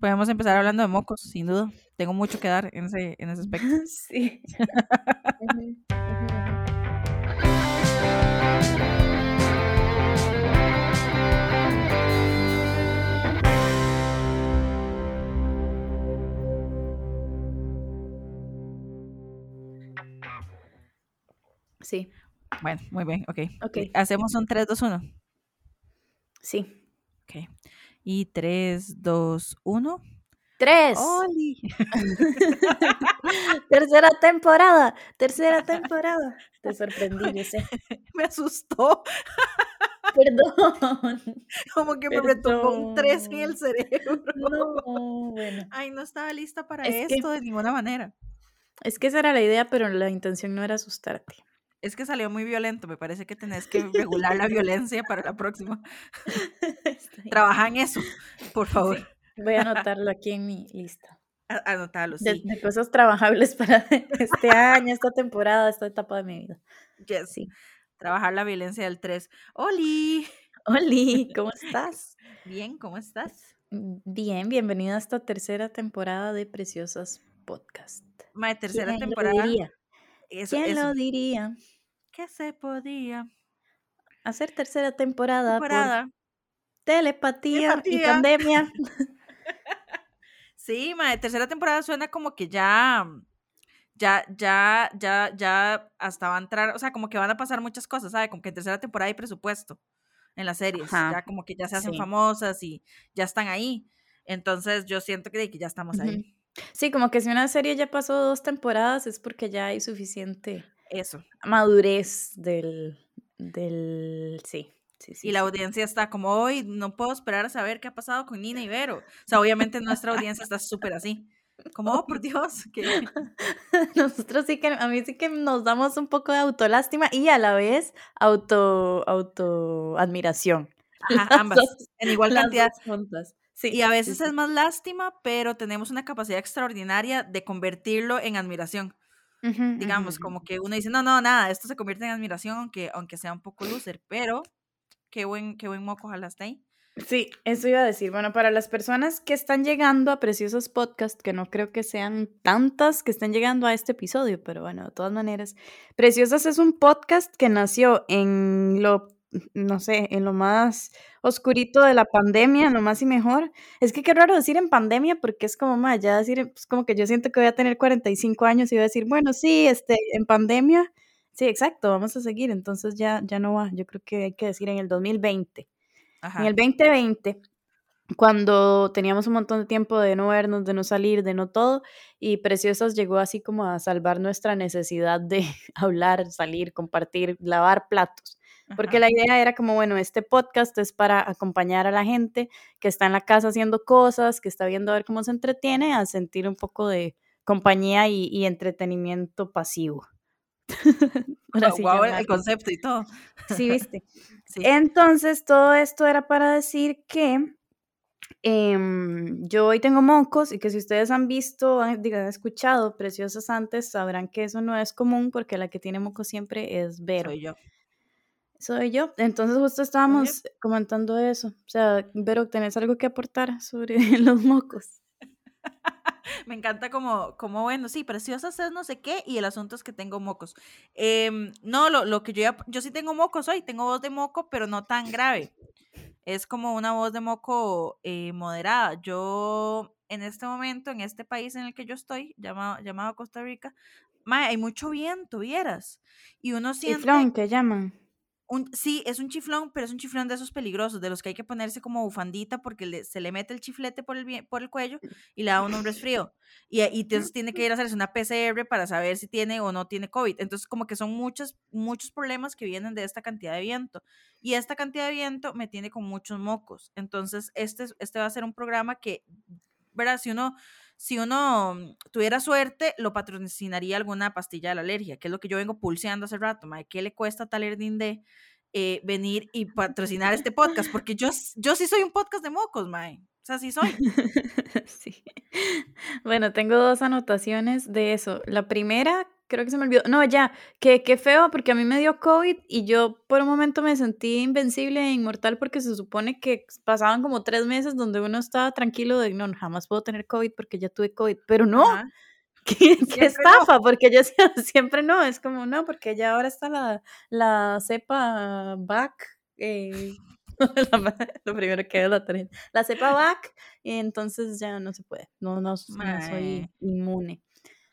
Podemos empezar hablando de mocos, sin duda. Tengo mucho que dar en ese, en ese aspecto. Sí. Sí. Bueno, muy bien, ok. Ok. Hacemos un 3, 2, 1. Sí. Ok. Y 3, 2, 1. Tres. ¡Oli! Tercera temporada. Tercera temporada. Te sorprendí, yo sé. Me asustó. Perdón. Como que me retumbó un 3 en el cerebro. No, bueno. Ay, no estaba lista para Es que- esto de ninguna manera. Es que esa era la idea, pero la intención no era asustarte. Es que salió muy violento. Me parece que tenés que regular la violencia para la próxima. Trabaja en eso, por favor. Voy a anotarlo aquí en mi lista. A- Anotalo, De, sí. de cosas trabajables para este año, esta temporada, esta etapa de mi vida. Yes. Sí. Trabajar la violencia del 3. ¡Oli! Oli, ¿cómo estás? Bien, ¿cómo estás? Bien, bienvenida a esta tercera temporada de Preciosas Podcast. Ma, tercera ¿Quién temporada. Diría? Eso, ¿Quién eso. lo diría? ¿Qué se podía? Hacer tercera temporada, Temporada. por telepatía, y pandemia. Sí, ma, tercera temporada suena como que ya, ya, ya, ya, ya hasta va a entrar, o sea, como que van a pasar muchas cosas, ¿sabe? Como que en tercera temporada hay presupuesto en las series, Ajá, ya como que ya se hacen sí. famosas y ya están ahí. Entonces yo siento que, que ya estamos ahí. Sí, como que si una serie ya pasó dos temporadas es porque ya hay suficiente Eso. madurez del, del, sí, sí, sí. Y la sí. audiencia está como hoy, no puedo esperar a saber qué ha pasado con Nina y Vero. O sea, obviamente nuestra audiencia está súper así. Como, oh, por Dios, que Nosotros sí que, a mí sí que nos damos un poco de autolástima y a la vez auto, auto admiración. Ajá, ambas, en igual cantidad. juntas. Sí, Y a veces sí. es más lástima, pero tenemos una capacidad extraordinaria de convertirlo en admiración. Digamos, como que uno dice, no, no, nada, esto se convierte en admiración, aunque, aunque sea un poco loser, pero qué buen, qué buen moco, ojalá esté ahí. Sí, eso iba a decir. Bueno, para las personas que están llegando a Preciosos Podcast, que no creo que sean tantas que estén llegando a este episodio, pero bueno, de todas maneras, Preciosas es un podcast que nació en lo, no sé, en lo más oscurito de la pandemia, en lo más y mejor. Es que qué raro decir en pandemia, porque es como, más ya decir, es como que yo siento que voy a tener 45 años y voy a decir, bueno, sí, este, en pandemia, sí, exacto, vamos a seguir, entonces ya, ya no va, yo creo que hay que decir en el 2020. Ajá. En el 2020, cuando teníamos un montón de tiempo de no vernos, de no salir, de no todo, y Preciosas llegó así como a salvar nuestra necesidad de hablar, salir, compartir, lavar platos. Porque ajá. la idea era como, bueno, este podcast es para acompañar a la gente que está en la casa haciendo cosas, que está viendo a ver cómo se entretiene, a sentir un poco de compañía y, y entretenimiento pasivo. Así Guau, el concepto y todo. Sí, viste. Sí. Entonces, todo esto era para decir que em, yo hoy tengo mocos y que si ustedes han visto, han, diga, han escuchado Preciosas antes, sabrán que eso no es común porque la que tiene mocos siempre es Vero. Soy yo. Soy yo. Entonces, justo estábamos comentando eso. O sea, Vero, ¿tenés algo que aportar sobre los mocos? Me encanta como, como, bueno, sí, preciosas es no sé qué, y el asunto es que tengo mocos. Em, no, lo, lo que yo ya, yo sí tengo mocos hoy, tengo voz de moco, pero no tan grave. Es como una voz de moco eh, moderada. Yo, en este momento, en este país en el que yo estoy, llamado, llamado Costa Rica, mae, hay mucho viento, vieras. Y uno siente... Chiflón, que llaman. Un, sí, es un chiflón, pero es un chiflón de esos peligrosos, de los que hay que ponerse como bufandita porque le- se le mete el chiflete por el, vie- por el cuello y le da un resfrío. Y, y entonces tiene que ir a hacerse una PCR para saber si tiene o no tiene COVID. Entonces, como que son muchos, muchos problemas que vienen de esta cantidad de viento. Y esta cantidad de viento me tiene con muchos mocos. Entonces, este, es- este va a ser un programa que, ¿verdad? Si uno, si uno mm, tuviera suerte, lo patrocinaría alguna pastilla de la alergia, que es lo que yo vengo pulseando hace rato. ¿Qué le cuesta a Talerdín de eh, venir y patrocinar este podcast? Porque yo, yo sí soy un podcast de mocos, mae. O sea, sí soy. Bueno, tengo dos anotaciones de eso. La primera, creo que se me olvidó. No, ya, que qué feo, porque a mí me dio COVID y yo por un momento me sentí invencible e inmortal porque se supone que pasaban como tres meses donde uno estaba tranquilo de no, jamás puedo tener COVID porque ya tuve COVID, pero no. ¿Qué, estafa? Porque yo siempre no, es como no, porque ya ahora está la, la cepa back, eh, lo primero que es la tarjeta, la cepa back, y entonces ya no se puede, no, no, no soy inmune.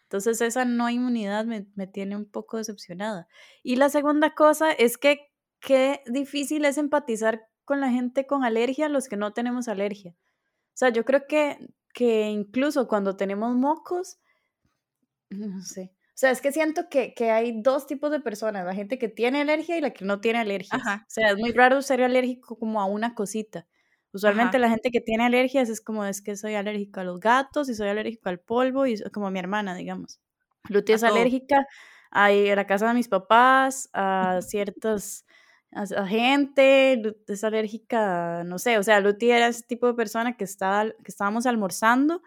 Entonces esa no inmunidad me, tiene un poco decepcionada. Y la segunda cosa es que qué difícil es empatizar con la gente con alergia, los que no tenemos alergia. O sea, yo creo que, que incluso cuando tenemos mocos, no sé. O sea, es que siento que, que, hay dos tipos de personas, la gente que tiene alergia y la que no tiene alergia. O sea, es muy raro ser alérgico como a una cosita. Usualmente la gente que tiene alergias es como, es que soy alérgico a los gatos y soy alérgico al polvo, y como mi hermana, digamos. Luti es alérgica a, a la casa de mis papás, a ciertas a, gente, es alérgica, no sé, o sea, Luti era ese tipo de persona que, estaba, que estábamos almorzando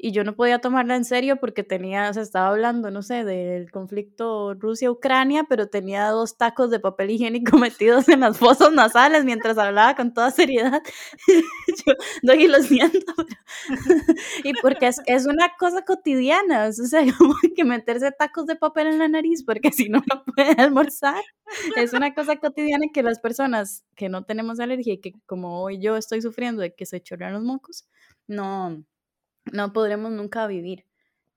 y yo no podía tomarla en serio porque tenía, o sea, estaba hablando, no sé, del conflicto Rusia-Ucrania, pero tenía dos tacos de papel higiénico metidos en las fosas nasales mientras hablaba con toda seriedad. yo doy lo siento. y porque es, es, una cosa cotidiana, o sea, como que meterse tacos de papel en la nariz porque si no, no puede almorzar. Es una cosa cotidiana que las personas que no tenemos alergia y que como hoy yo estoy sufriendo de que se chorrean los mocos, no no podremos nunca vivir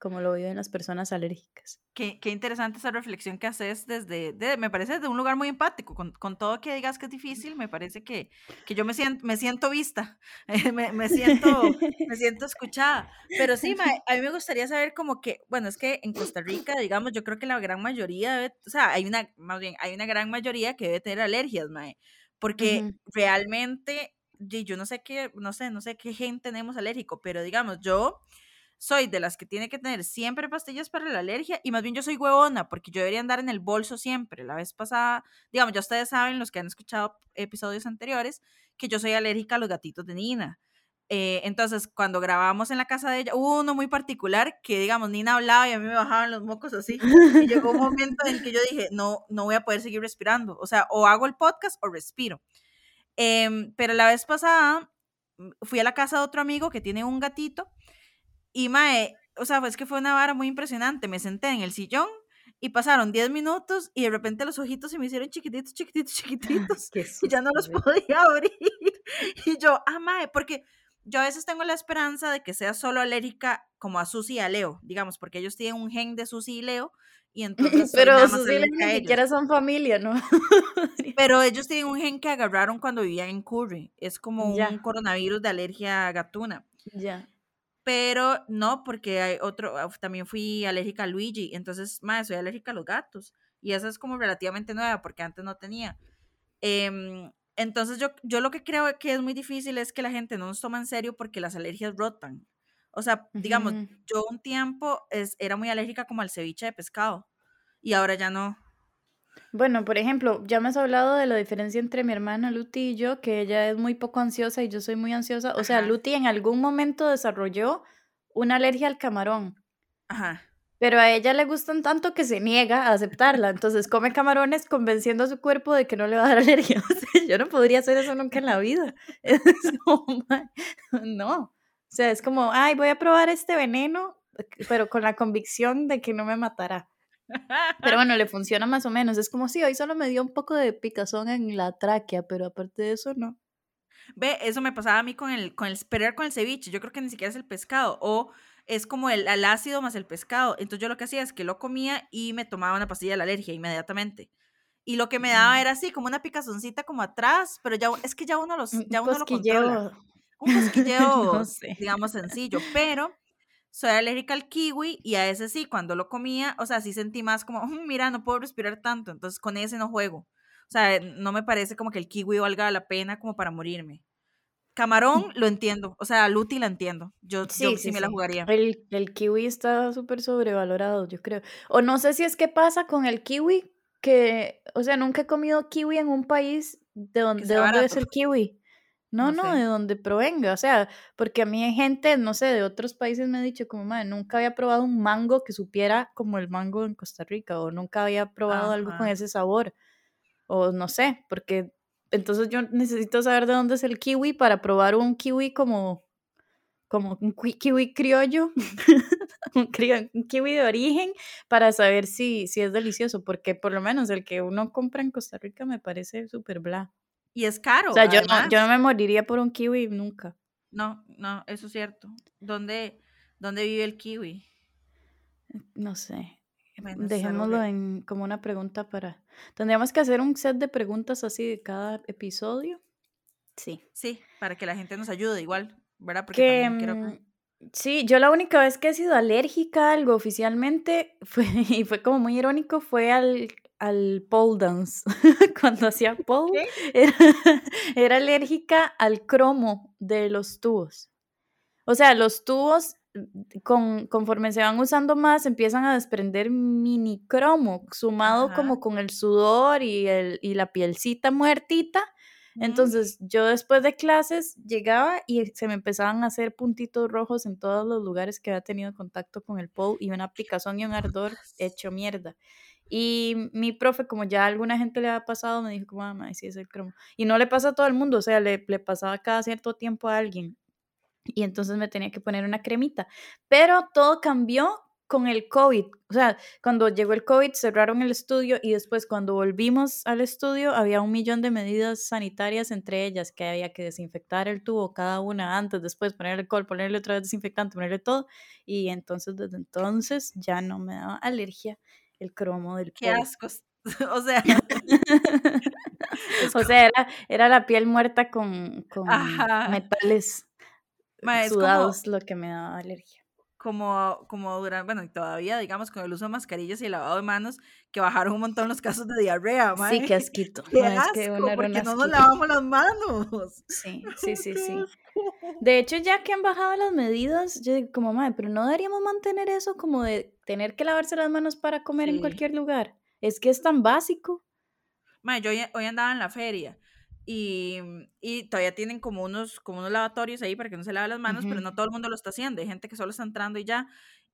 como lo viven las personas alérgicas. Qué, qué interesante esa reflexión que haces desde, me parece desde un lugar muy empático, con, con, todo que digas que es difícil, me parece que, que yo me siento, me siento vista, me, me, siento, me siento escuchada, pero sí, a mí me gustaría saber como que, bueno, es que en Costa Rica, digamos, yo creo que la gran mayoría, debe, o sea, hay una, más bien, hay una gran mayoría que debe tener alergias, mae, porque realmente yo no sé qué, no sé, no sé qué gen tenemos alérgico, pero digamos, yo soy de las que tiene que tener siempre pastillas para la alergia y más bien yo soy huevona porque yo debería andar en el bolso siempre. La vez pasada, digamos, ya ustedes saben, los que han escuchado episodios anteriores, que yo soy alérgica a los gatitos de Nina. Eh, entonces, cuando grabábamos en la casa de ella, hubo uno muy particular que, digamos, Nina hablaba y a mí me bajaban los mocos así. Y llegó un momento en que yo dije, no, no voy a poder seguir respirando. O sea, o hago el podcast o respiro. Em, pero la vez pasada mm, fui a la casa de otro amigo que tiene un gatito y mae, o sea, es que fue una vara muy impresionante. Me senté en el sillón y pasaron 10 minutos y de repente los ojitos se me hicieron chiquititos, chiquititos, chiquititos y ya no los podía abrir. Y yo, ah, mae, porque yo a veces tengo la esperanza de que sea solo alérgica como a Susi y a Leo, digamos, porque ellos tienen un gen de Susi y Leo y entonces pero sus ni siquiera son familia, ¿no? pero ellos tienen un gen que agarraron cuando vivían en Curry. Es como un coronavirus de alergia gatuna. Ya. Pero no, porque hay otro, también fui alérgica a Luigi, entonces, más soy alérgica a los gatos. Y esa es como relativamente nueva, porque antes no tenía. Em, entonces, yo, yo lo que creo que es muy difícil es que la gente no nos toma en serio porque las alergias rotan. O sea, digamos, yo un tiempo es, era muy alérgica como al ceviche de pescado y ahora ya no. Bueno, por ejemplo, ya me has hablado de la diferencia entre mi hermana Luti y yo, que ella es muy poco ansiosa y yo soy muy ansiosa. O sea, Luti en algún momento desarrolló una alergia al camarón. Ajá. Pero a ella le gustan tanto que se niega a aceptarla. Entonces come camarones convenciendo a su cuerpo de que no le va a dar alergia. yo no podría hacer eso nunca en la vida. no. O sea, es como, ay, voy a probar este veneno, pero con la convicción de que no me matará. Pero bueno, le funciona más o menos. Es como si hoy solo me dio un poco de picazón en la tráquea, pero aparte de eso, no. Ve, eso me pasaba a mí con el, con el esperar con el ceviche. Yo creo que ni siquiera es el pescado. O es como el, el, ácido más el pescado. Entonces yo lo que hacía es que lo comía y me tomaba una pastilla de la alergia inmediatamente. Y lo que me daba mm. era así, como una picazoncita como atrás, pero ya es que ya uno los, ya uno lo controla un cosquilleo, digamos, sencillo, pero soy alérgica al kiwi y a ese sí, cuando lo comía, o sea, sí sentí más como, mm, mira, no puedo respirar tanto, entonces con ese no juego. O sea, no me parece como que el kiwi valga la pena como para morirme. Camarón lo entiendo, o sea, Luti la entiendo. Yo sí, sí, me la jugaría. El, el kiwi está súper sobrevalorado, yo creo. O no sé si es que pasa con el kiwi, que, o sea, nunca he comido kiwi en un país de donde, de donde es el kiwi. No, No no, sé. de donde provenga. O sea, porque a mí hay gente, no sé, de otros países me ha dicho como, madre, nunca había probado un mango que supiera como el mango en Costa Rica, o nunca había probado algo con ese sabor, o no sé, porque entonces yo necesito saber de dónde es el kiwi para probar un kiwi como, como un kiwi criollo, un, un kiwi de origen, para saber si, si es delicioso, porque por lo menos el que uno compra en Costa Rica me parece súper bla. Y es caro, O sea, yo no, yo no me moriría por un kiwi nunca. No, no, eso es cierto. ¿Dónde, dónde vive el kiwi? No sé. Bueno, Dejémoslo en como una pregunta para. Tendríamos que hacer un set de preguntas así de cada episodio. Sí. Sí, para que la gente nos ayude igual, ¿verdad? Porque Que también quiero... mm, sí, yo la única vez que he sido alérgica a algo oficialmente fue, y fue como muy irónico, fue al, al pole dance. Cuando hacía pole, era, era alérgica al cromo de los tubos. O sea, los tubos, mm, con, conforme se van usando más, empiezan a desprender mini cromo, sumado Ajá. como con el sudor y, el, y la pielcita muertita. Entonces, yo después de clases llegaba y se me empezaban a hacer puntitos rojos en todos los lugares que había tenido contacto con el pole y una picazón y un ardor hecho mierda. Y mi profe, como ya alguna gente le había pasado, me dijo como, ah, sí es el cromo. Y no le pasa a todo el mundo, o sea, le, le pasaba cada cierto tiempo a alguien. Y entonces me tenía que poner una cremita. Pero todo cambió con el COVID. O sea, cuando llegó el COVID cerraron el estudio y después cuando volvimos al estudio había un millón de medidas sanitarias, entre ellas que había que desinfectar el tubo cada una antes, después ponerle alcohol, ponerle otra vez desinfectante, ponerle todo. Y entonces desde entonces ya no me daba alergia el cromo del Qué ascos. o sea, O sea, era, era la piel muerta con, con metales Ma, como, sudados lo que me daba alergia. Como, como durante, bueno, y todavía, digamos, con el uso de mascarillas y el lavado de manos, que bajaron un montón los casos de diarrea, Sí, mae. qué asquito. Qué No, es que asco, era un porque no nos asquito. lavamos las manos. Sí, sí, sí, sí. De hecho, ya que han bajado las medidas, yo digo como, madre, pero no deberíamos mantener eso como de tener que lavarse las manos para comer en Sí. cualquier lugar. Es que es tan básico. Ma, yo hoy, hoy andaba en la feria y, y todavía tienen como unos, como unos lavatorios ahí para que no se lave las manos, pero Ujú, no todo el mundo lo está haciendo. Hay gente que solo está entrando y ya.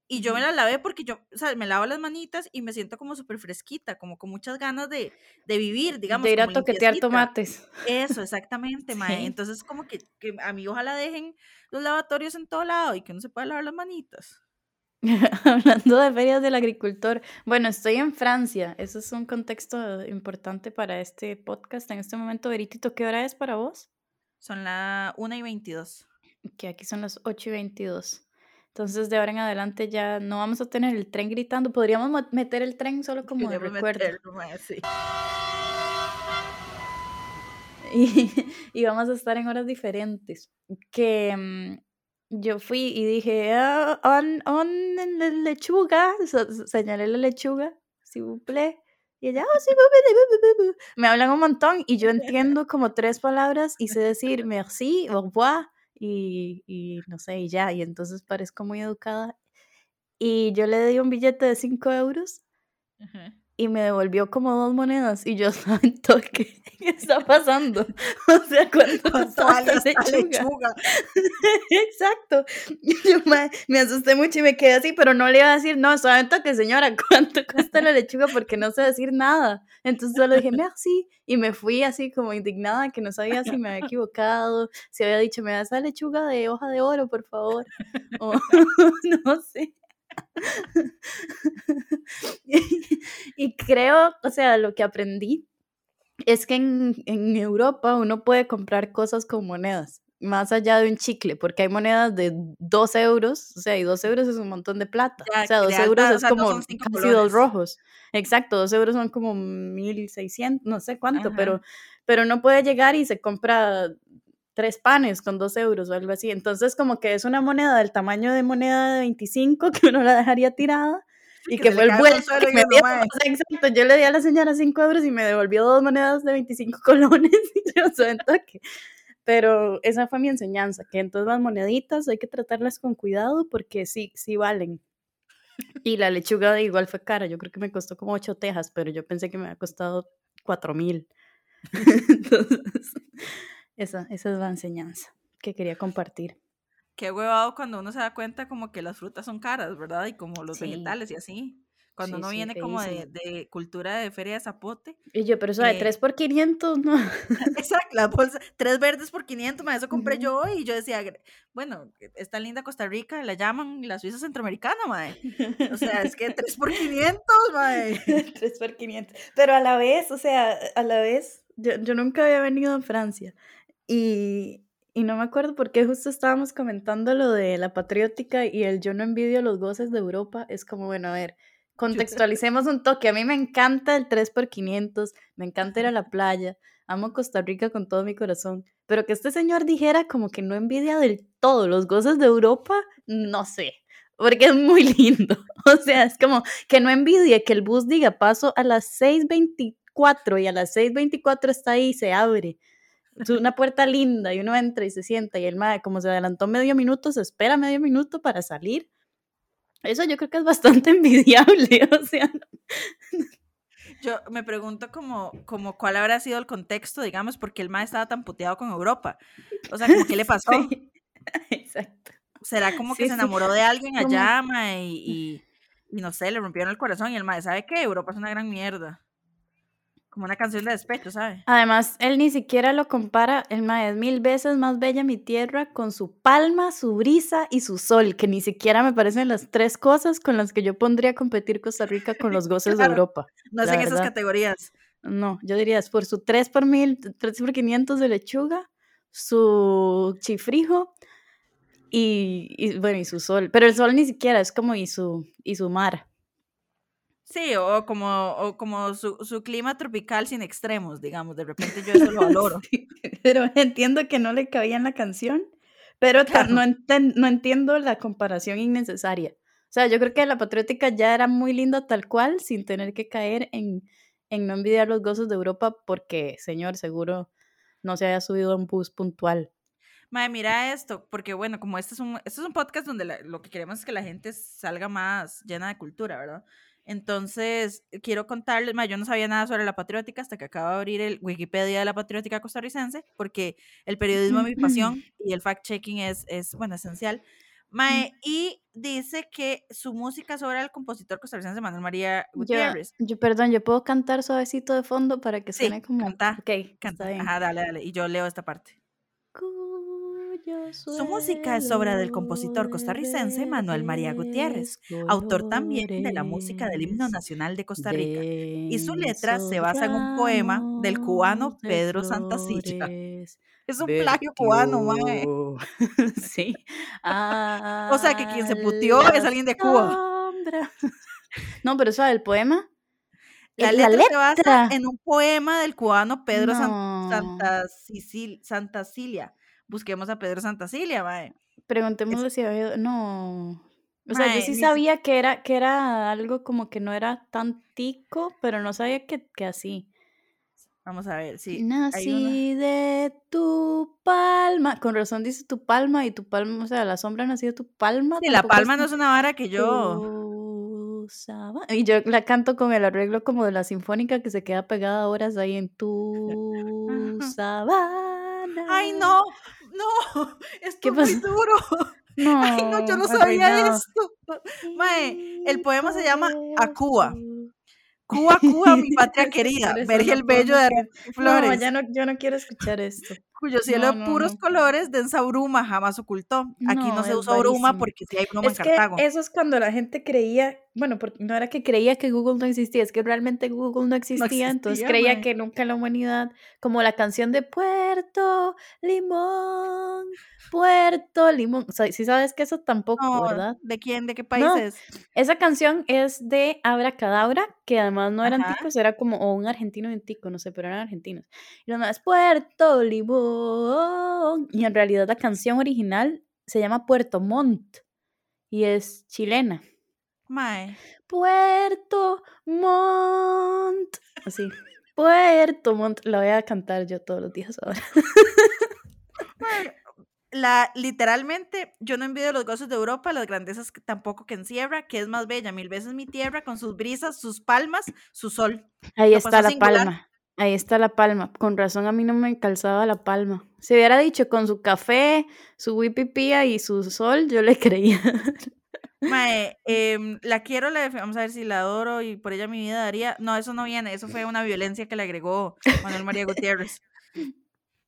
Y yo me las lavé porque yo, o sea, me lavo las manitas y me siento como súper fresquita, como con muchas ganas de, de vivir, digamos, De ir a toquetear limpiecita. tomates. Eso, exactamente, mae. Sí. Entonces, como que, que a mí ojalá dejen los lavatorios en todo lado y que uno se pueda lavar las manitas. Hablando de ferias del agricultor, bueno, estoy en Francia, eso es un contexto importante para este podcast. En este momento, Veritito, ¿qué hora es para vos? Son la 1 y 22. Que aquí son las 8 y 22. Entonces, de ahora en adelante ya no vamos a tener el tren gritando. Podríamos mo- meter el tren solo como de recuerdo. meterlo, mae, sí. Y, y vamos a estar en horas diferentes. Que mm, yo fui y dije, "Ah, on, on lechuga, se- se- señalé la lechuga, si vous plaît. Y ella, "Oh, sí, bu, bu, bu, bu, bu, bu". me hablan un montón y yo entiendo como tres palabras y sé decir merci, au revoir y, y no sé, y ya. Y entonces parezco muy educada. Y yo le di un billete de 5 euros Ajá. Y me devolvió como dos monedas y yo estaba en toque. ¿Qué está pasando? O sea, ¿cuánto ¿Cuánto costaba vale esta esta lechuga? lechuga? Exacto. Yo me, me asusté mucho y me quedé así, pero no le iba a decir, no, estaba en toque, señora, ¿cuánto cuesta la lechuga? Porque no sé decir nada. Entonces solo dije, merci. Y me fui así como indignada, que no sabía si me había equivocado, si había dicho, me da esa lechuga de hoja de oro, por favor. O no sé. y creo, o sea, lo que aprendí es que en, en Europa uno puede comprar cosas con monedas, más allá de un chicle, porque hay monedas de 2 euros, o sea, y 2 euros es un montón de plata. Ya, O sea, de 2 alta, euros o es sea, como casi dos rojos. Exacto, 2 euros son como 1600, no sé cuánto, Ajá. pero, pero no puede llegar y se compra tres panes con 2 euros o algo así. Entonces, como que es una moneda del tamaño de moneda de 25 que uno la dejaría tirada y que fue el vuelto que me dio. exacto, yo le di a la señora 5 euros y me devolvió dos monedas de 25 colones y yo. Pero esa fue mi enseñanza, que entonces las moneditas hay que tratarlas con cuidado porque sí, sí valen. Y la lechuga igual fue cara, yo creo que me costó como 8 tejas, pero yo pensé que me había costado 4 mil. Entonces, Esa, esa es la enseñanza que quería compartir. Qué huevado cuando uno se da cuenta como que las frutas son caras, ¿verdad? Y como los vegetales y así. Cuando Sí, uno sí, viene como de, de cultura de feria de zapote. Y yo, pero eso de Eh, 3 por 500, no. Exacto, la bolsa, tres verdes por 500, ma, eso compré Ujú. yo hoy y yo decía, "Gre- bueno, está linda Costa Rica, la llaman la Suiza centroamericana, mae. O sea, es que tres por 500, mae. 3 por 500. Pero a la vez, o sea, a la vez, yo, yo nunca había venido a Francia. Y, y no me acuerdo por qué justo estábamos comentando lo de la patriótica y el yo no envidio los goces de Europa. Es como, bueno, a ver, contextualicemos un toque. A mí me encanta el 3 por 500, me encanta ir a la playa, amo Costa Rica con todo mi corazón. Pero que este señor dijera como que no envidia del todo los goces de Europa, no sé. Porque es muy lindo. O sea, es como que no envidie que el bus diga paso a las 6.24 y a las 6.24 está ahí y se abre. Es una puerta linda y uno entra y se sienta y el mae, como se adelantó medio minuto, se espera medio minuto para salir. Eso yo creo que es bastante envidiable, o sea. Yo me pregunto como, como cuál habrá sido el contexto, digamos, porque el mae estaba tan puteado con Europa. O sea, como qué le pasó. Sí, exacto. ¿Será como que Sí, se enamoró de alguien allá, mae, y, y, y no sé, le rompieron el corazón y el mae, ¿sabe qué? Europa es una gran mierda. Como una canción de despecho, ¿sabe? Además, él ni siquiera lo compara, el mae es mil veces más bella mi tierra con su palma, su brisa y su sol, que ni siquiera me parecen las tres cosas con las que yo pondría a competir Costa Rica con los goces de. Europa. No es en esas categorías. No, yo diría es por su 3 por mil, 3 por 500 de lechuga, su chifrijo y, y, bueno, y su sol. Pero el sol ni siquiera, es como y su, y su mar. Sí, o como, o como su, su clima tropical sin extremos, digamos. De repente yo eso lo valoro. Sí, pero entiendo que no le cabía en la canción, pero ta- no, enten- no entiendo la comparación innecesaria. O sea, yo creo que la patriótica ya era muy linda tal cual, sin tener que caer en, en no envidiar los gozos de Europa, porque, señor, seguro no se haya subido a un bus puntual. Mae, mira esto, porque bueno, como este es un, este es un podcast donde la- lo que queremos es que la gente salga más llena de cultura, ¿verdad? Entonces, quiero contarles, mae, yo no sabía nada sobre la patriótica hasta que acabo de abrir el Wikipedia de la patriótica costarricense, porque el periodismo es mi pasión y el fact-checking es, es, bueno, esencial. Mae, y dice que su música sobre el compositor costarricense Manuel María Gutiérrez. yo, perdón, yo puedo cantar suavecito de fondo para que Sí, suene como. canta, Ok, está Canta. Ajá, dale, dale. Y yo leo esta parte. Su música es obra del compositor costarricense Manuel María Gutiérrez, autor también de la música del himno nacional de Costa Rica. Y su letra se basa en un poema del cubano Pedro Santasilla. Es un plagio cubano, mae. sí. O sea, que quien se puteó es la alguien de Cuba. No, pero eso el poema. La eh, letra, se basa en un poema del cubano Pedro No. Santa Santacilia. Busquemos a Pedro Santacilia, mae. Preguntémosle si había. No. O sea, yo sí ni sabía que era, que era algo como que no era tan tico, pero no sabía que, que así. Vamos a ver, sí. una- Nací de tu palma. Con razón dice tu palma y tu palma, o sea, la sombra nació de tu palma. Sí, la palma no es es una vara que yo... tu saba- Y yo la canto con el arreglo como de la sinfónica que se queda pegada horas ahí en tu sabana. Ay, no, no, esto ¿Qué es muy duro. No, Ay, no, yo no sabía arruinado. esto. Mae, el poema se llama A Cuba. Cuba, Cuba, mi patria querida, Vergel no Bello de Flores, No, ya no, yo no quiero escuchar esto. Cuyo cielo no, de puros no. colores densa bruma jamás ocultó. Aquí no, se usa bruma porque sí hay bruma Es en que Cartago. eso es cuando la gente creía, bueno, porque no era que creía que Google no existía, es que realmente Google no existía, entonces existía, creía mae. que nunca la humanidad, como la canción de Puerto Limón, Puerto Limón, o sea, si sabes que eso tampoco, ¿verdad? ¿de quién? ¿De qué país No. es? Esa canción es de Abracadabra, que además no eran Ajá. ticos, era como o un argentino y un tico, no sé, pero eran argentinos. Y lo demás, Puerto Limón. Y en realidad la canción original se llama Puerto Montt y es chilena. Mae. Puerto Montt. Así. Puerto Montt. La voy a cantar yo todos los días ahora. La, literalmente, yo no envidio los gozos de Europa, las grandezas que tampoco que encierra, que es más bella mil veces mi tierra, con sus brisas, sus palmas, su sol. Ahí está la singular. palma. Ahí está la palma. Con razón a mí no me calzaba la palma. Si hubiera dicho con su café, su wipipía y su sol, yo le creía. Mae, em, la quiero, la vamos a ver si la adoro y por ella mi vida daría. No, eso no viene, eso fue una violencia que le agregó Manuel María Gutiérrez.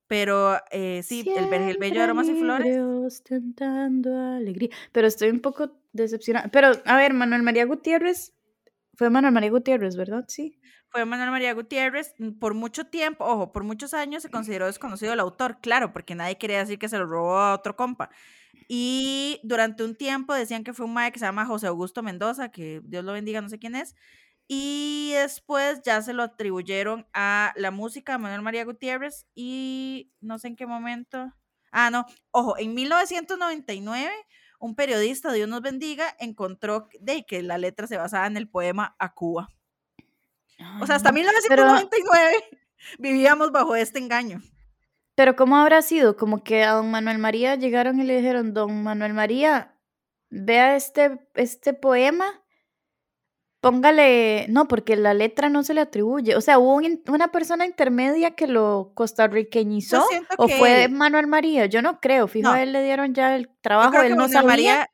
Pero eh, sí, el, el bello de aromas y flores. Ostentando alegría. Pero estoy un poco decepcionada. Pero, a ver, Manuel María Gutiérrez. Fue Manuel María Gutiérrez, ¿verdad? Sí. Fue Manuel María Gutiérrez. mm, Por mucho tiempo, ojo, por muchos años se consideró desconocido el autor, claro, porque nadie quería decir que se lo robó a otro compa. Y durante un tiempo decían que fue un mae que se llama José Augusto Mendoza, que Dios lo bendiga, no sé quién es. Y después ya se lo atribuyeron a la música de Manuel María Gutiérrez y no sé en qué momento. Ah, no, ojo, en 1999 un periodista, Dios nos bendiga, encontró de que la letra se basaba en el poema A Cuba. O sea, hasta Ay, no. Pero, 1999 vivíamos bajo este engaño. pero ¿cómo habrá sido? Como que a don Manuel María llegaron y le dijeron, don Manuel María, vea este, este poema, póngale, no, porque la letra no se le atribuye. O sea, hubo un una persona intermedia que lo costarriqueñizó o fue Manuel María. Yo no creo, fijo, no, a él le dieron ya el trabajo, él no Manuel sabía. María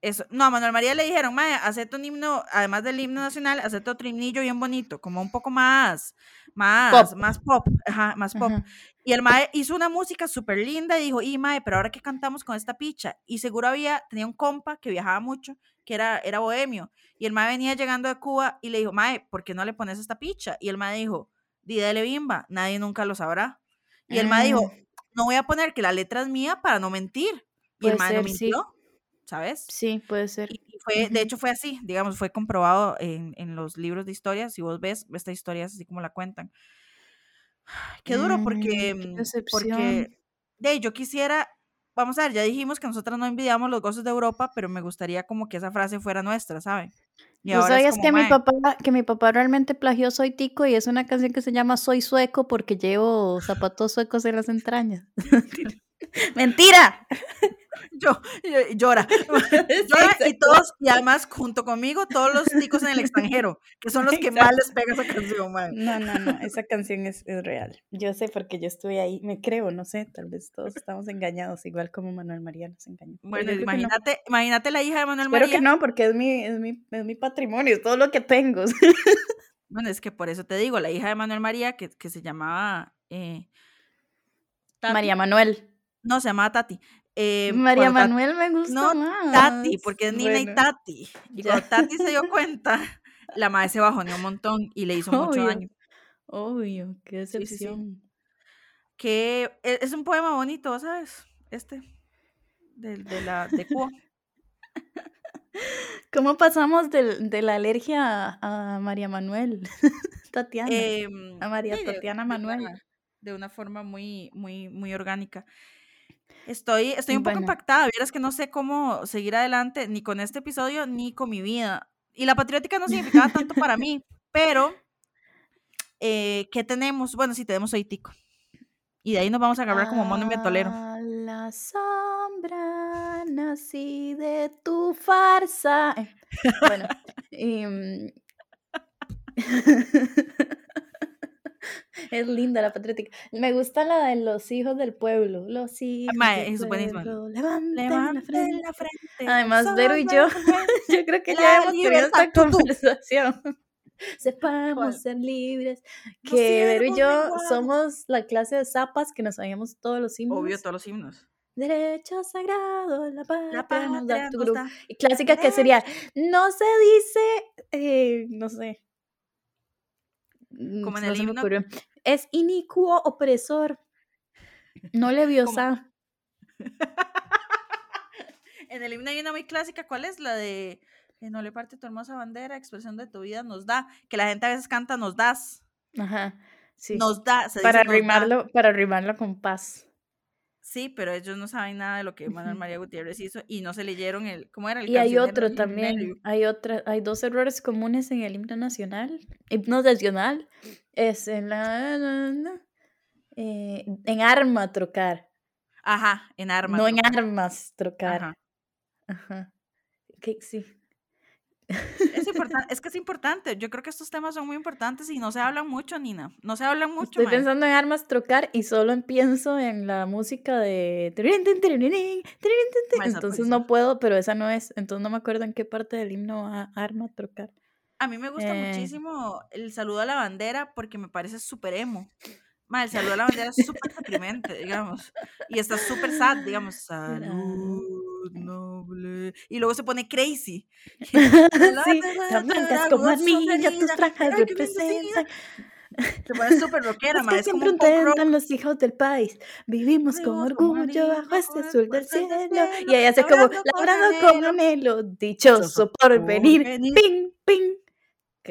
Eso. No, a Manuel María le dijeron, mae, hacete un himno, además del himno nacional, hacete otro himnillo bien bonito, como un poco más, más, Pop. más pop, ajá, más pop. Ajá. Y el mae hizo una música súper linda y dijo, y mae, pero ahora que cantamos con esta picha. Y seguro había, tenía un compa que viajaba mucho, que era, era bohemio. Y el mae venía llegando de Cuba y le dijo, mae, ¿por qué no le pones esta picha? Y el mae dijo, di dale bimba, nadie nunca lo sabrá. Y el mae dijo, Mm, no voy a poner que la letra es mía para no mentir. Y el mae no sí. ¿Sabes? Sí, puede ser. Y fue, de Ujú. hecho fue así, digamos, fue comprobado en, en los libros de historia. Si vos ves, esta historia es así como la cuentan. Qué duro Mm, porque, qué mm, decepción. porque, de yo quisiera, vamos a ver, ya dijimos que nosotras no envidiamos los gozos de Europa, pero me gustaría como que esa frase fuera nuestra, ¿saben? Y ¿Tú sabías como, que mi papá, que mi papá realmente plagió Soy Tico y es una canción que se llama Soy Sueco porque llevo zapatos suecos en las entrañas? ¡Mentira! yo, yo- llora, Sí, llora y todos, y además junto conmigo, todos los ticos en el extranjero, que son los que más les pega esa canción, mae. No, no, no, esa canción es, es real. Yo sé porque yo estuve ahí, me creo, no sé, tal vez todos estamos engañados, igual como Manuel María nos engañó. Pero Bueno, que no. imagínate, imagínate la hija de Manuel Espero que María. no, porque es mi, es mi, es mi patrimonio, es todo lo que tengo. Bueno, es que por eso te digo, la hija de Manuel María, que, que se llamaba eh. María Manuel. No, se llamaba Tati. Eh, María Tati- Manuel me gusta no, más. Tati, porque es Nina y Tati. Y ya. cuando Tati se dio cuenta, la madre se bajoneó un montón y le hizo mucho Obvio, daño. obvio, qué Sí, sí, sí. decepción. Que e- es un poema bonito, ¿sabes? Este, de, de la, de Cuba. ¿Cómo pasamos del- de, la alergia a, María Manuel? Tatiana. Em, a María sí, de, Tatiana de Manuel. una, de una forma muy, muy, muy orgánica. Estoy, estoy un poco impactada. Vieras que no sé cómo seguir adelante ni con este episodio ni con mi vida. Y la patriótica no significaba tanto para mí, pero eh, ¿qué tenemos? Bueno, sí, tenemos Soy Tico. Y de ahí nos vamos a agarrar como mono a la sombra nací de tu farsa. Eh, Bueno, y, mm, es linda la patriótica. Me gusta la de los hijos del pueblo. Los hijos mae, del es buenísima. levanten la frente. la frente. Además, Vero y yo, yo creo que ya la hemos tenido esta conversación. Sepamos ¿Cuál? ser libres. Que Vero y yo somos la clase de zapas que nos sabíamos todos los Obvio, himnos. todos los himnos. Derecho sagrado, la La patria nos da patria tu nos grupo. da Y clásica que sería, no se dice, eh, no sé, como en no el himno. Es inicuo opresor, no le vio como en el himno hay una muy clásica. ¿Cuál es? La de No le parte tu hermosa bandera, expresión de tu vida nos da. Que la gente a veces canta nos das. Ajá, sí. Nos da, se Para dice da. para rimarlo con paz. Sí, pero ellos no saben nada de lo que Manuel. María Gutiérrez hizo y no se leyeron el, ¿cómo era? El Y hay otro también, hay otra, hay dos errores comunes en el himno nacional, himno nacional, es en la, la- la- eh, en arma trocar, Ajá, en armas. no en armas trocar. Ajá. Ajá. Sí. Es, importante, es que es importante. Yo creo que estos temas son muy importantes y no se hablan mucho, Nina. No se hablan mucho. Estoy pensando en armas trocar y solo pienso en la música de... Entonces no puedo, pero esa no es. Entonces no me acuerdo en qué parte del himno va arma trocar. A mí me gusta eh. muchísimo el saludo a la bandera porque me parece súper emo. el saludo a la bandera es súper deprimente, digamos. Y está súper sad, digamos. Salud noble. Y luego se pone crazy. sí, blancas como ya tus trajes representan. Se pone súper rockera, es que siempre intentan los hijos del país. Vivimos con orgullo bajo este azul del cielo. Y ahí hace como, labrado como melo, dichoso por venir. Ping, ping.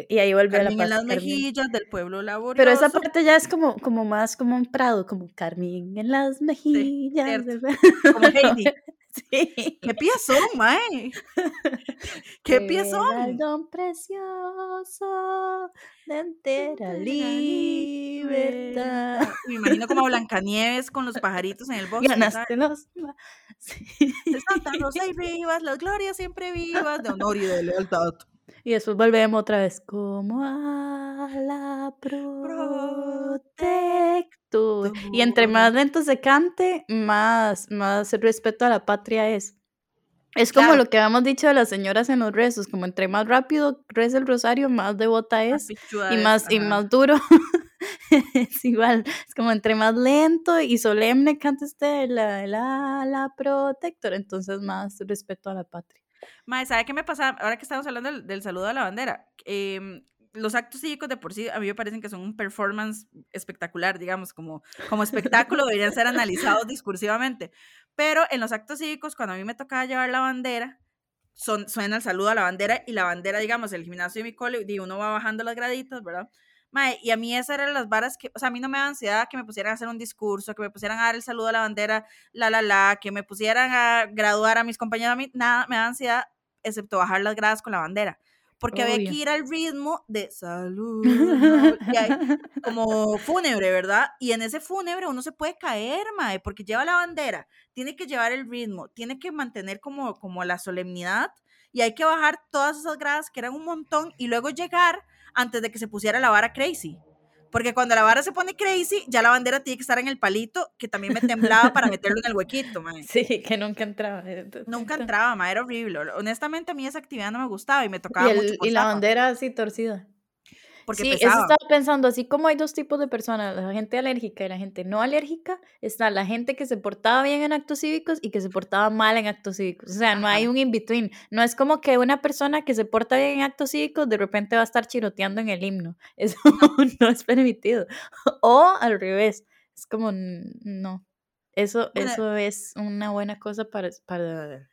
Y ahí vuelve a la paz. en las mejillas del pueblo laborioso. Pero esa parte ya es como, como más como un prado, como Carmín en las mejillas. como Heidi. Sí. ¿Qué piezón, mae? ¿Qué piezón? don precioso de entera libertad. Me imagino como Blancanieves con los pajaritos en el bosque. Ganaste los... Sí. Santa Rosa y vivas, las glorias siempre vivas, de honor y de lealtad. Y después volvemos otra vez. Como a la protector. Y entre más lento se cante, más, más respeto a la patria es. Es como lo que habíamos dicho de las señoras en los rezos, como entre más rápido reza el rosario, más devota es. Y más, y más duro. es igual, es como entre más lento y solemne cante usted la, la, la protector, entonces más respeto a la patria. Mae, ¿sabe qué me pasa? Ahora que estamos hablando del, saludo a la bandera, em, los actos cívicos de por sí a mí me parecen que son un performance espectacular, digamos, como, como espectáculo deberían ser analizados discursivamente. Pero en los actos cívicos, cuando a mí me tocaba llevar la bandera, son, suena el saludo a la bandera y la bandera, digamos, el gimnasio de mi cole, y uno va bajando las graditas, ¿verdad? Mae, y a mí esas eran las varas que, o sea, a mí no me da ansiedad que me pusieran a hacer un discurso, que me pusieran a dar el saludo a la bandera, la, la, la, que me pusieran a graduar a mis compañeros, a mí nada me da ansiedad, excepto bajar las gradas con la bandera. Porque había que ir al ritmo de salud, como fúnebre, ¿verdad? Y en ese fúnebre uno se puede caer, mae, porque lleva la bandera, tiene que llevar el ritmo, tiene que mantener como, como la solemnidad y hay que bajar todas esas gradas que eran un montón y luego llegar antes de que se pusiera la vara crazy. Porque cuando la vara se pone crazy, ya la bandera tiene que estar en el palito, que también me temblaba para meterlo en el huequito, mae. Sí, que nunca entraba. Nunca entraba, mae, era horrible. Honestamente, a mí esa actividad no me gustaba y me tocaba y mucho. Y la bandera así torcida sí, eso estaba pensando, así como hay dos tipos de personas, la gente alérgica y la gente no alérgica, está la gente que se portaba bien en actos cívicos y que se portaba mal en actos cívicos. O sea, no hay un in-between. No es como que una persona que se porta bien en actos cívicos de repente va a estar chiroteando en el himno. Eso no es permitido. O al revés. Es como, no. Eso, eso es una buena cosa para, para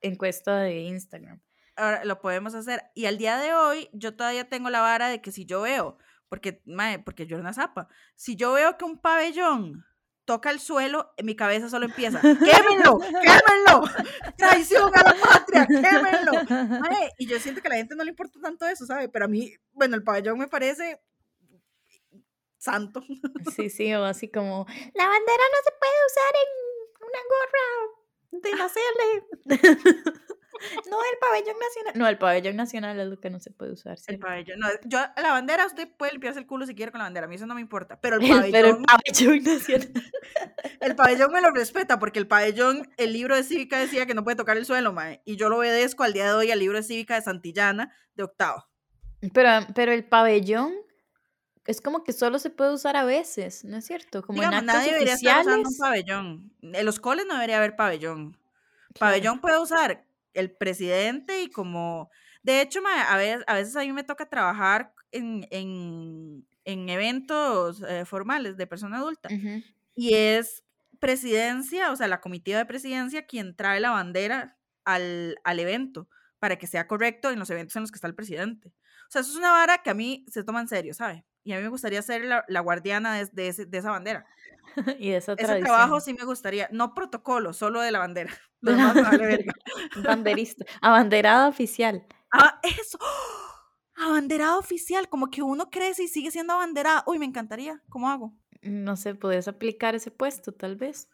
encuesta de Instagram ahora lo podemos hacer. Y al día de hoy, yo todavía tengo la vara de que si yo veo, porque, mae, porque yo era una zapa, si yo veo que un pabellón toca el suelo, en mi cabeza solo empieza, ¡quémenlo! ¡quémenlo! ¡Traición a la patria! ¡quémenlo! y yo siento que a la gente no le importa tanto eso, ¿sabe? Pero a mí, bueno, el pabellón me parece santo. Sí, sí, o así como, la bandera no se puede usar en una gorra de la No, el pabellón nacional. No, el pabellón nacional es lo que no se puede usar. El pabellón, no, yo, la bandera, usted puede limpiarse el culo si quiere con la bandera, a mí eso no me importa. Pero el pabellón. Pero el pabellón nacional. El pabellón me lo respeta, porque el pabellón, el libro de cívica decía que no puede tocar el suelo, mae. Y yo lo obedezco al día de hoy al libro de cívica de Santillana de octavo. Pero, pero el pabellón es como que solo se puede usar a veces, ¿no es cierto? Como en actos nadie debería estar usando un pabellón. En los coles no debería haber pabellón. Pabellón puede usar el presidente y como, de hecho, a veces, a veces a mí me toca trabajar en, en, eventos eh, formales de persona adulta y es presidencia, o sea, la comitiva de presidencia quien trae la bandera al, al evento para que sea correcto en los eventos en los que está el presidente. O sea, eso es una vara que a mí se toma en serio, ¿sabe? Y a mí me gustaría ser la, guardiana de, de, de, esa bandera. y esa Ese trabajo sí me gustaría. No protocolo, solo de la bandera. Banderista. Abanderada oficial. Ah, eso. Abanderada oficial. Como que uno crece y sigue siendo abanderada. Uy, me encantaría. ¿Cómo hago? No sé, puedes aplicar ese puesto, tal vez.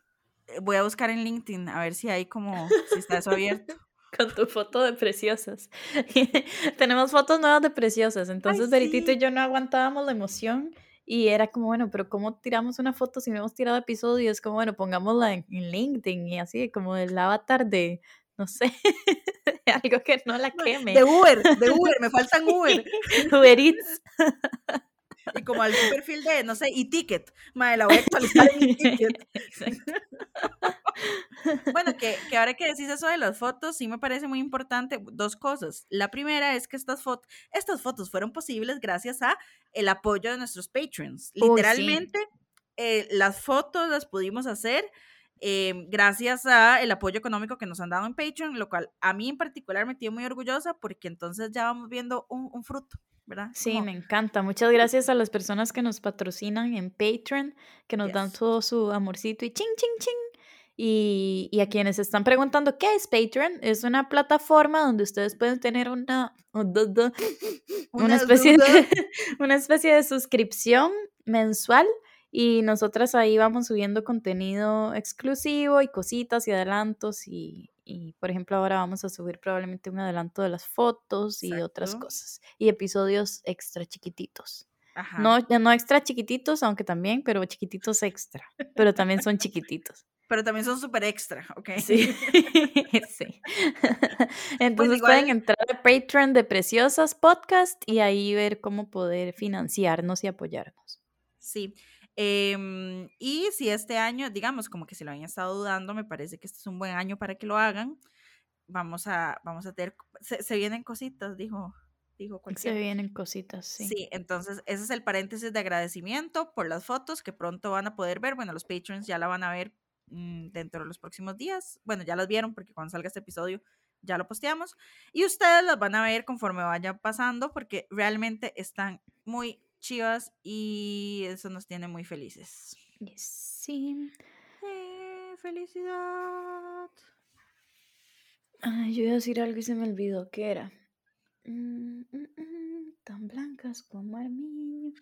Eh, voy a buscar en LinkedIn a ver si hay como, si está eso abierto. con tu foto de preciosas. Tenemos fotos nuevas de preciosas, entonces Veritito y yo no aguantábamos la emoción y era como, bueno, pero ¿cómo tiramos una foto si no hemos tirado episodio? Es como, bueno, pongámosla en, LinkedIn y así, como el avatar de, no sé, algo que no la queme. De Uber, de Uber, me faltan Uber. Uber Eats. Y como al perfil de, no sé, e-ticket. Madre, la voy a actualizar en e-ticket. bueno, que, que, ahora que decís eso de las fotos, sí me parece muy importante dos cosas. La primera es que estas, fotos estas fotos fueron posibles gracias a el apoyo de nuestros patrons. Literalmente, eh, las fotos las pudimos hacer eh, gracias a el apoyo económico que nos han dado en Patreon, lo cual a mí en particular me tiene muy orgullosa porque entonces ya vamos viendo un, un fruto. ¿Verdad? Sí, me encanta. Muchas gracias a las personas que nos patrocinan en Patreon, que nos dan todo su amorcito y ching, ching, ching. Y, y, a quienes están preguntando qué es Patreon, es una plataforma donde ustedes pueden tener una, una, especie, de, una especie de suscripción mensual y nosotras ahí vamos subiendo contenido exclusivo y cositas y adelantos y, y por ejemplo ahora vamos a subir probablemente un adelanto de las fotos y otras cosas y episodios extra chiquititos. Ajá. No, no extra chiquititos, aunque también, pero chiquititos extra, pero también son chiquititos. Pero también son súper extra, ¿ok? Sí. sí. Entonces pueden entrar a Patreon de Preciosas Podcast y ahí ver cómo poder financiarnos y apoyarnos. Sí. Em, y si este año, digamos, como que si lo habían estado dudando, me parece que este es un buen año para que lo hagan. Vamos a, vamos a tener, se, vienen cositas, dijo, dijo Se vienen cositas, sí. Sí, entonces ese es el paréntesis de agradecimiento por las fotos que pronto van a poder ver. Bueno, los patrons ya la van a ver mm, dentro de los próximos días. Bueno, ya las vieron porque cuando salga este episodio ya lo posteamos. Y ustedes las van a ver conforme vaya pasando porque realmente están muy chivas y eso nos tiene muy felices. Sí. felicidad. Ay, yo iba a decir algo y se me olvidó. ¿Qué era? Mm, mm, mm, tan blancas como Armiño.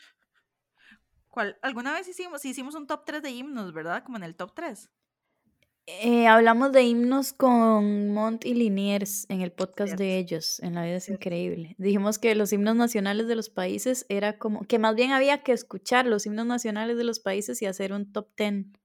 ¿Cuál? ¿Alguna vez hicimos, hicimos un top 3 de himnos, verdad? Como en el top 3. Eh, hablamos de himnos con Mont y Liniers en el podcast de ellos, en La vida es increíble. Dijimos que los himnos nacionales de los países era como, que más bien había que escuchar los himnos nacionales de los países y hacer un top ten.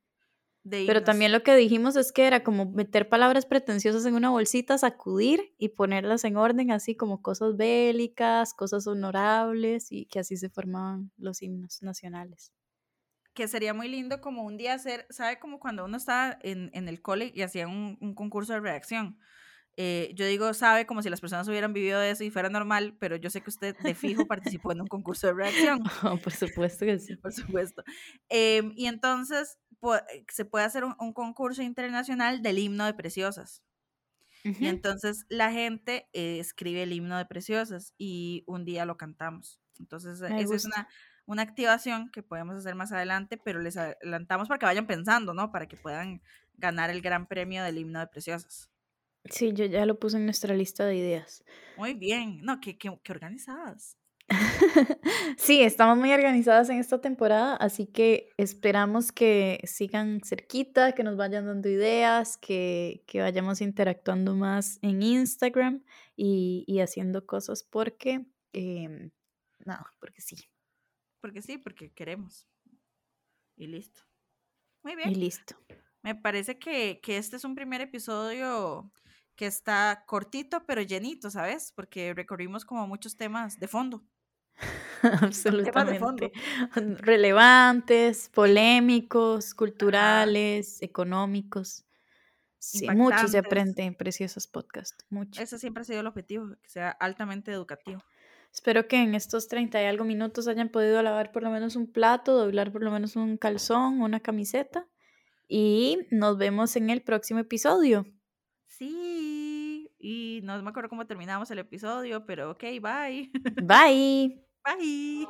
Pero también lo que dijimos es que era como meter palabras pretenciosas en una bolsita, sacudir y ponerlas en orden, así como cosas bélicas, cosas honorables y que así se formaban los himnos nacionales que sería muy lindo como un día hacer, ¿sabe? Como cuando uno estaba en, en el cole y hacía un, un concurso de reacción. Eh, yo digo, sabe, como si las personas hubieran vivido de eso y fuera normal, pero yo sé que usted de fijo participó en un concurso de reacción. Oh, por supuesto que sí. Por supuesto. Em, y entonces se puede hacer un, un, concurso internacional del himno de preciosas. Y entonces la gente eh, escribe el himno de preciosas y un día lo cantamos. Entonces, esa es una una activación que podemos hacer más adelante, pero les adelantamos para que vayan pensando, ¿no? Para que puedan ganar el gran premio del himno de Preciosas. Sí, yo ya lo puse en nuestra lista de ideas. Muy bien, no, qué, qué, organizadas. sí, estamos muy organizadas en esta temporada, así que esperamos que sigan cerquita, que nos vayan dando ideas, que, que vayamos interactuando más en Instagram y, y haciendo cosas porque, eh, no, porque sí. Porque sí, porque queremos. Y listo. Muy bien. Y listo. Me parece que, este es un primer episodio que está cortito pero llenito, ¿sabes? Porque recorrimos como muchos temas de fondo. Absolutamente. De fondo. Relevantes, polémicos, culturales, económicos. Sí, mucho se aprende en Preciosos Podcasts. Mucho. Ese siempre ha sido el objetivo, que sea altamente educativo. Espero que en estos 30 y algo minutos hayan podido lavar por lo menos un plato, doblar por lo menos un calzón, una camiseta. Y nos vemos en el próximo episodio. Sí, y no me acuerdo cómo terminamos el episodio, pero ok, bye. Bye. Bye.